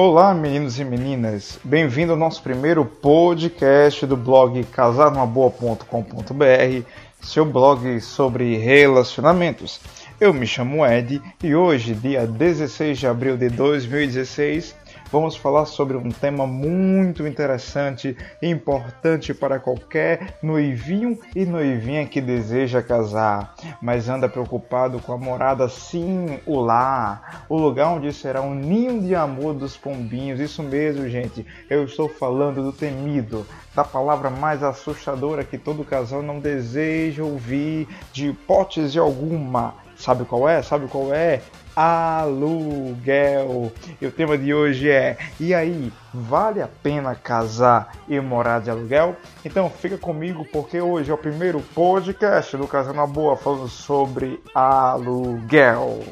Olá, meninos e meninas. Bem-vindo ao nosso primeiro podcast do blog casarnumaboa.com.br, seu blog sobre relacionamentos. Eu me chamo Ed e hoje, dia 16 de abril de 2016, vamos falar sobre um tema muito interessante e importante para qualquer noivinho e noivinha que deseja casar, mas anda preocupado com a morada sim, o lar, o lugar onde será um ninho de amor dos pombinhos. Isso mesmo, gente. Eu estou falando do temido, da palavra mais assustadora que todo casal não deseja ouvir de hipótese alguma. Sabe qual é? Sabe qual é? aluguel. E o tema de hoje é: e aí, vale a pena casar e morar de aluguel? Então fica comigo porque hoje é o primeiro podcast do Casal na Boa falando sobre aluguel.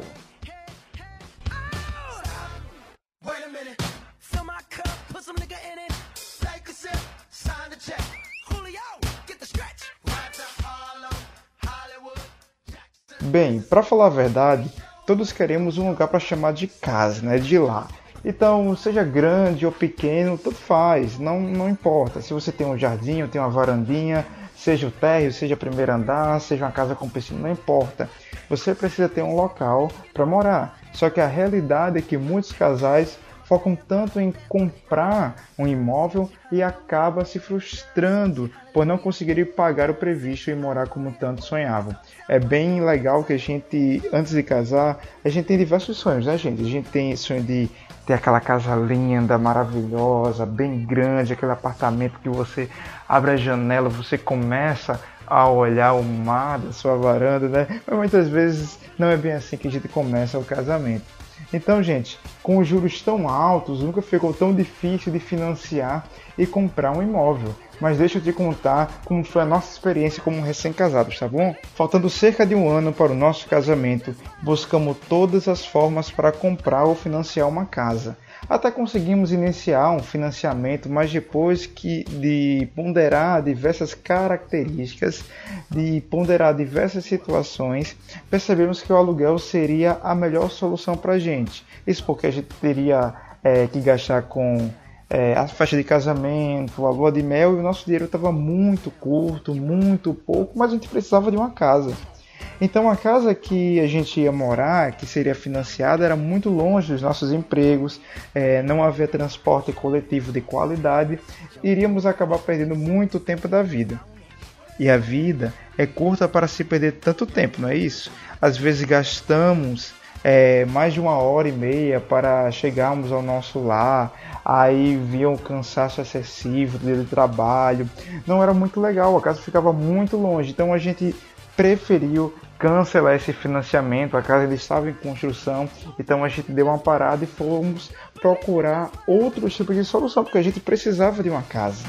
Bem, para falar a verdade, todos queremos um lugar para chamar de casa, né, de lá. Então, seja grande ou pequeno, tudo faz, não, não importa. Se você tem um jardim, ou tem uma varandinha, seja o térreo, seja o primeiro andar, seja uma casa com piscina, não importa. Você precisa ter um local para morar. Só que a realidade é que muitos casais focam tanto em comprar um imóvel e acaba se frustrando por não conseguirem pagar o previsto e morar como tanto sonhavam. É bem legal que a gente, antes de casar, a gente tem diversos sonhos, né, gente? A gente tem sonho de ter aquela casa linda, maravilhosa, bem grande, aquele apartamento que você abre a janela, você começa a olhar o mar da sua varanda, né? Mas muitas vezes não é bem assim que a gente começa o casamento. Então, gente, com os juros tão altos, nunca ficou tão difícil de financiar e comprar um imóvel. Mas deixa eu te contar como foi a nossa experiência como recém-casados, tá bom? Faltando cerca de um ano para o nosso casamento, buscamos todas as formas para comprar ou financiar uma casa. Até conseguimos iniciar um financiamento, mas depois que de ponderar diversas características, de ponderar diversas situações, percebemos que o aluguel seria a melhor solução para a gente. Isso porque a gente teria é, que gastar com é, a festa de casamento, a lua de mel e o nosso dinheiro estava muito curto, muito pouco, mas a gente precisava de uma casa. Então a casa que a gente ia morar, que seria financiada, era muito longe dos nossos empregos, é, não havia transporte coletivo de qualidade, iríamos acabar perdendo muito tempo da vida. E a vida é curta para se perder tanto tempo, não é isso? Às vezes gastamos é, mais de uma hora e meia para chegarmos ao nosso lar, aí via um cansaço excessivo do trabalho, não era muito legal, a casa ficava muito longe, então a gente preferiu cancelar esse financiamento, a casa ainda estava em construção, então a gente deu uma parada e fomos procurar outros tipos de solução, porque a gente precisava de uma casa.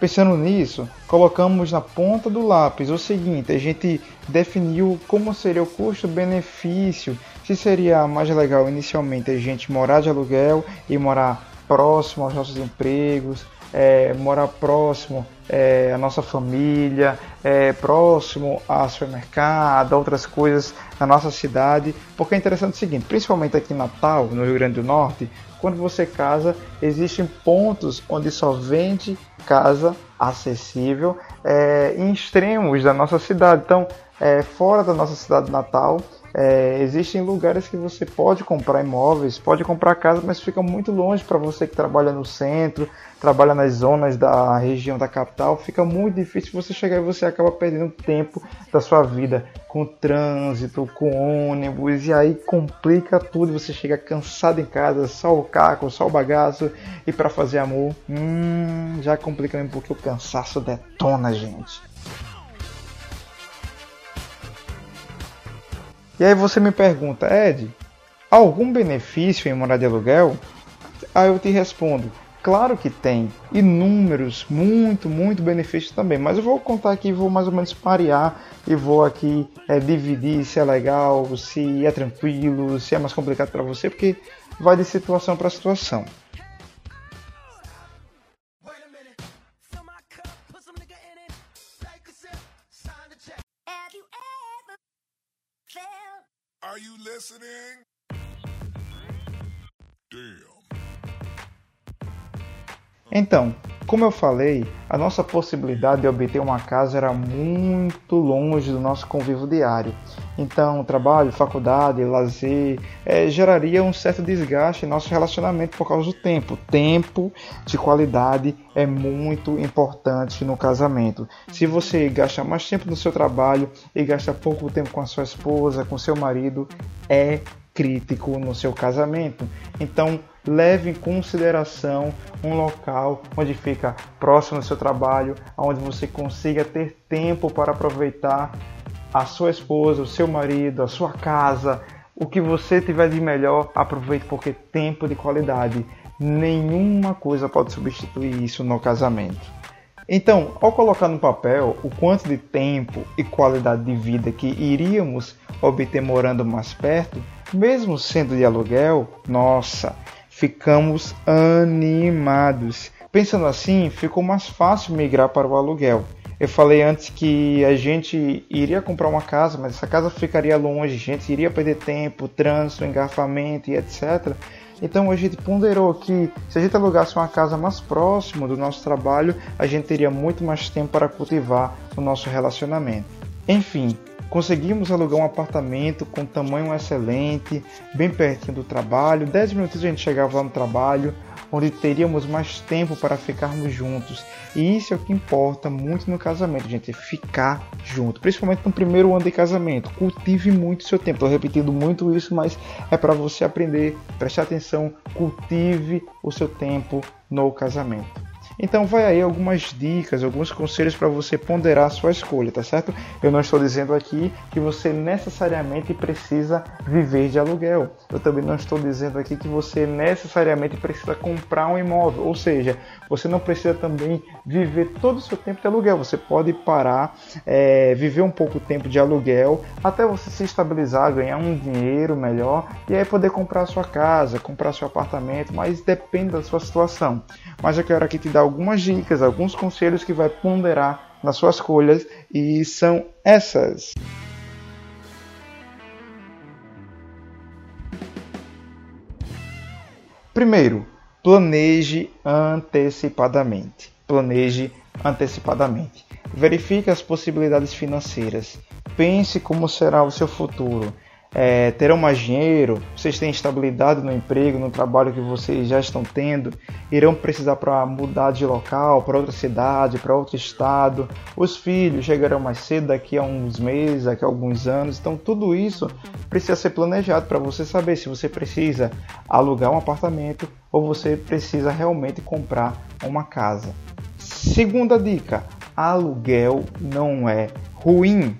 Pensando nisso, colocamos na ponta do lápis o seguinte: a gente definiu como seria o custo-benefício, se seria mais legal inicialmente a gente morar de aluguel e morar próximo aos nossos empregos, é, morar próximo é, à nossa família, é, próximo ao supermercado, outras coisas na nossa cidade. Porque é interessante o seguinte, principalmente aqui em Natal, no Rio Grande do Norte, quando você casa, existem pontos onde só vende casa acessível é, em extremos da nossa cidade. Então, é, fora da nossa cidade natal, é, existem lugares que você pode comprar imóveis, pode comprar casa, mas fica muito longe para você que trabalha no centro, trabalha nas zonas da região da capital. Fica muito difícil você chegar e você acaba perdendo tempo da sua vida com trânsito, com ônibus, e aí complica tudo. Você chega cansado em casa, só o carro, só o bagaço, e para fazer amor, hum, já complica mesmo porque o cansaço detona, gente. E aí você me pergunta, Ed, algum benefício em morar de aluguel? Aí eu te respondo, claro que tem inúmeros, muito, muito benefícios também, mas eu vou contar aqui, vou mais ou menos parear e vou aqui é, dividir se é legal, se é tranquilo, se é mais complicado para você, porque vai de situação para situação. Are you listening? Então, como eu falei, a nossa possibilidade de obter uma casa era muito longe do nosso convívio diário. Então, trabalho, faculdade, lazer é, geraria um certo desgaste em nosso relacionamento por causa do tempo. Tempo de qualidade é muito importante no casamento. Se você gasta mais tempo no seu trabalho e gasta pouco tempo com a sua esposa, com seu marido, é crítico no seu casamento. Então, leve em consideração um local onde fica próximo do seu trabalho, onde você consiga ter tempo para aproveitar a sua esposa, o seu marido, a sua casa, o que você tiver de melhor, aproveite porque tempo de qualidade. Nenhuma coisa pode substituir isso no casamento. Então, ao colocar no papel o quanto de tempo e qualidade de vida que iríamos obter morando mais perto, mesmo sendo de aluguel, nossa, ficamos animados. Pensando assim, ficou mais fácil migrar para o aluguel. Eu falei antes que a gente iria comprar uma casa, mas essa casa ficaria longe, a gente iria perder tempo, trânsito, engarrafamento e etc. Então a gente ponderou que se a gente alugasse uma casa mais próxima do nosso trabalho, a gente teria muito mais tempo para cultivar o nosso relacionamento. Enfim, Conseguimos alugar um apartamento com tamanho excelente, bem pertinho do trabalho. 10 minutos a gente chegava lá no trabalho, onde teríamos mais tempo para ficarmos juntos. E isso é o que importa muito no casamento, gente, é ficar junto, principalmente no primeiro ano de casamento. Cultive muito seu tempo. Estou repetindo muito isso, mas é para você aprender, prestar atenção, cultive o seu tempo no casamento. Então vai aí algumas dicas, alguns conselhos para você ponderar a sua escolha, tá certo? Eu não estou dizendo aqui que você necessariamente precisa viver de aluguel. Eu também não estou dizendo aqui que você necessariamente precisa comprar um imóvel, ou seja, você não precisa também viver todo o seu tempo de aluguel. Você pode parar, é, viver um pouco tempo de aluguel até você se estabilizar, ganhar um dinheiro melhor e aí poder comprar sua casa, comprar seu apartamento, mas depende da sua situação. Mas eu quero aqui te dar algumas dicas, alguns conselhos que vai ponderar nas suas escolhas e são essas. Primeiro, planeje antecipadamente. Planeje antecipadamente. Verifique as possibilidades financeiras. Pense como será o seu futuro é, terão mais dinheiro, vocês têm estabilidade no emprego, no trabalho que vocês já estão tendo, irão precisar para mudar de local, para outra cidade, para outro estado, os filhos chegarão mais cedo daqui a uns meses, daqui a alguns anos, então tudo isso precisa ser planejado para você saber se você precisa alugar um apartamento ou você precisa realmente comprar uma casa. Segunda dica: aluguel não é ruim.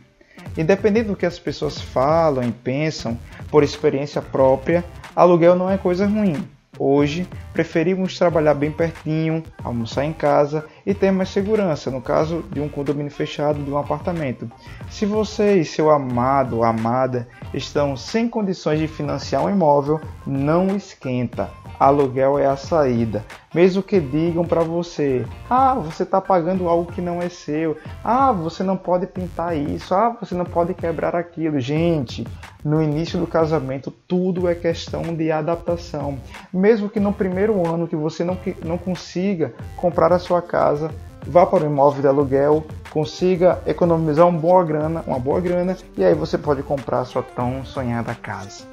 Independente do que as pessoas falam e pensam, por experiência própria, aluguel não é coisa ruim. Hoje, preferimos trabalhar bem pertinho, almoçar em casa e ter mais segurança, no caso de um condomínio fechado de um apartamento. Se você e seu amado ou amada estão sem condições de financiar um imóvel, não esquenta aluguel é a saída. Mesmo que digam para você: "Ah, você está pagando algo que não é seu. Ah, você não pode pintar isso. Ah, você não pode quebrar aquilo". Gente, no início do casamento tudo é questão de adaptação. Mesmo que no primeiro ano que você não, não consiga comprar a sua casa, vá para o imóvel de aluguel, consiga economizar uma boa grana, uma boa grana, e aí você pode comprar a sua tão sonhada casa.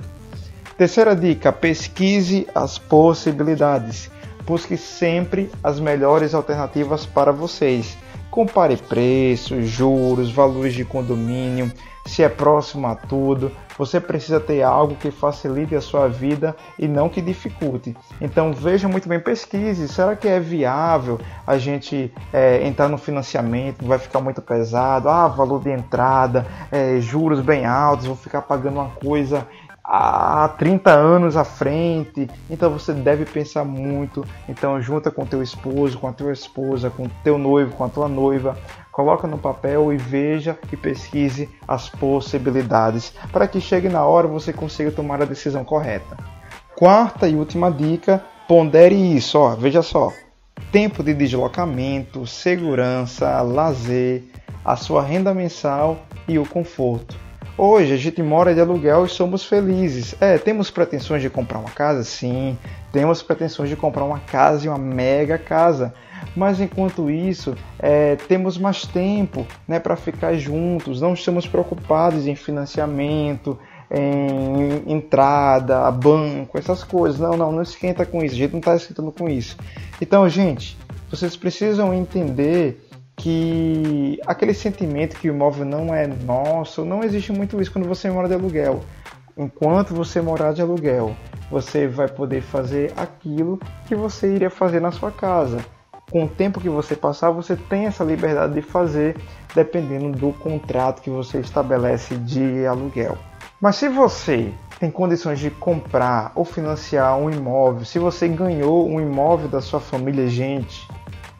Terceira dica: pesquise as possibilidades. Busque sempre as melhores alternativas para vocês. Compare preços, juros, valores de condomínio, se é próximo a tudo. Você precisa ter algo que facilite a sua vida e não que dificulte. Então veja muito bem, pesquise. Será que é viável a gente é, entrar no financiamento? Vai ficar muito pesado? Ah, valor de entrada, é, juros bem altos, vou ficar pagando uma coisa há 30 anos à frente. Então você deve pensar muito. Então junta com teu esposo, com a tua esposa, com teu noivo, com a tua noiva, coloca no papel e veja e pesquise as possibilidades para que chegue na hora você consiga tomar a decisão correta. Quarta e última dica, pondere isso, ó, veja só. Tempo de deslocamento, segurança, lazer, a sua renda mensal e o conforto Hoje a gente mora de aluguel e somos felizes. É, temos pretensões de comprar uma casa? Sim, temos pretensões de comprar uma casa e uma mega casa. Mas enquanto isso, é, temos mais tempo né, para ficar juntos, não estamos preocupados em financiamento, em entrada, banco, essas coisas. Não, não, não esquenta com isso, a gente não está esquentando com isso. Então, gente, vocês precisam entender que aquele sentimento que o imóvel não é nosso, não existe muito isso quando você mora de aluguel. Enquanto você morar de aluguel, você vai poder fazer aquilo que você iria fazer na sua casa. Com o tempo que você passar, você tem essa liberdade de fazer, dependendo do contrato que você estabelece de aluguel. Mas se você tem condições de comprar ou financiar um imóvel, se você ganhou um imóvel da sua família, gente,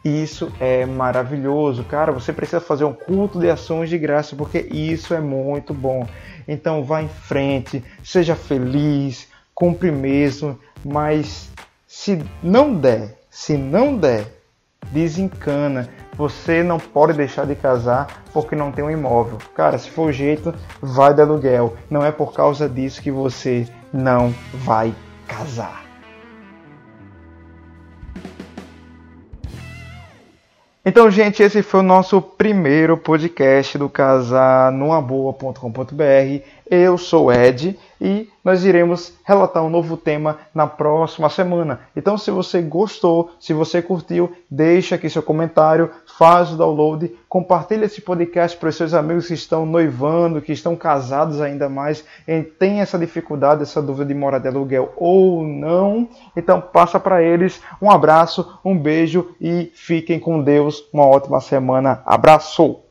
isso é maravilhoso, cara. Você precisa fazer um culto de ações de graça porque isso é muito bom. Então vá em frente, seja feliz, cumpre mesmo, mas se não der, se não der, desencana. Você não pode deixar de casar porque não tem um imóvel. Cara, se for o jeito, vai de aluguel. Não é por causa disso que você não vai casar. Então, gente, esse foi o nosso primeiro podcast do casarnumaboa.com.br. Eu sou Ed e nós iremos relatar um novo tema na próxima semana. Então, se você gostou, se você curtiu, deixa aqui seu comentário, faz o download, compartilha esse podcast para os seus amigos que estão noivando, que estão casados ainda mais, e tem essa dificuldade, essa dúvida de morar de aluguel ou não. Então, passa para eles. Um abraço, um beijo e fiquem com Deus. Uma ótima semana. Abraço!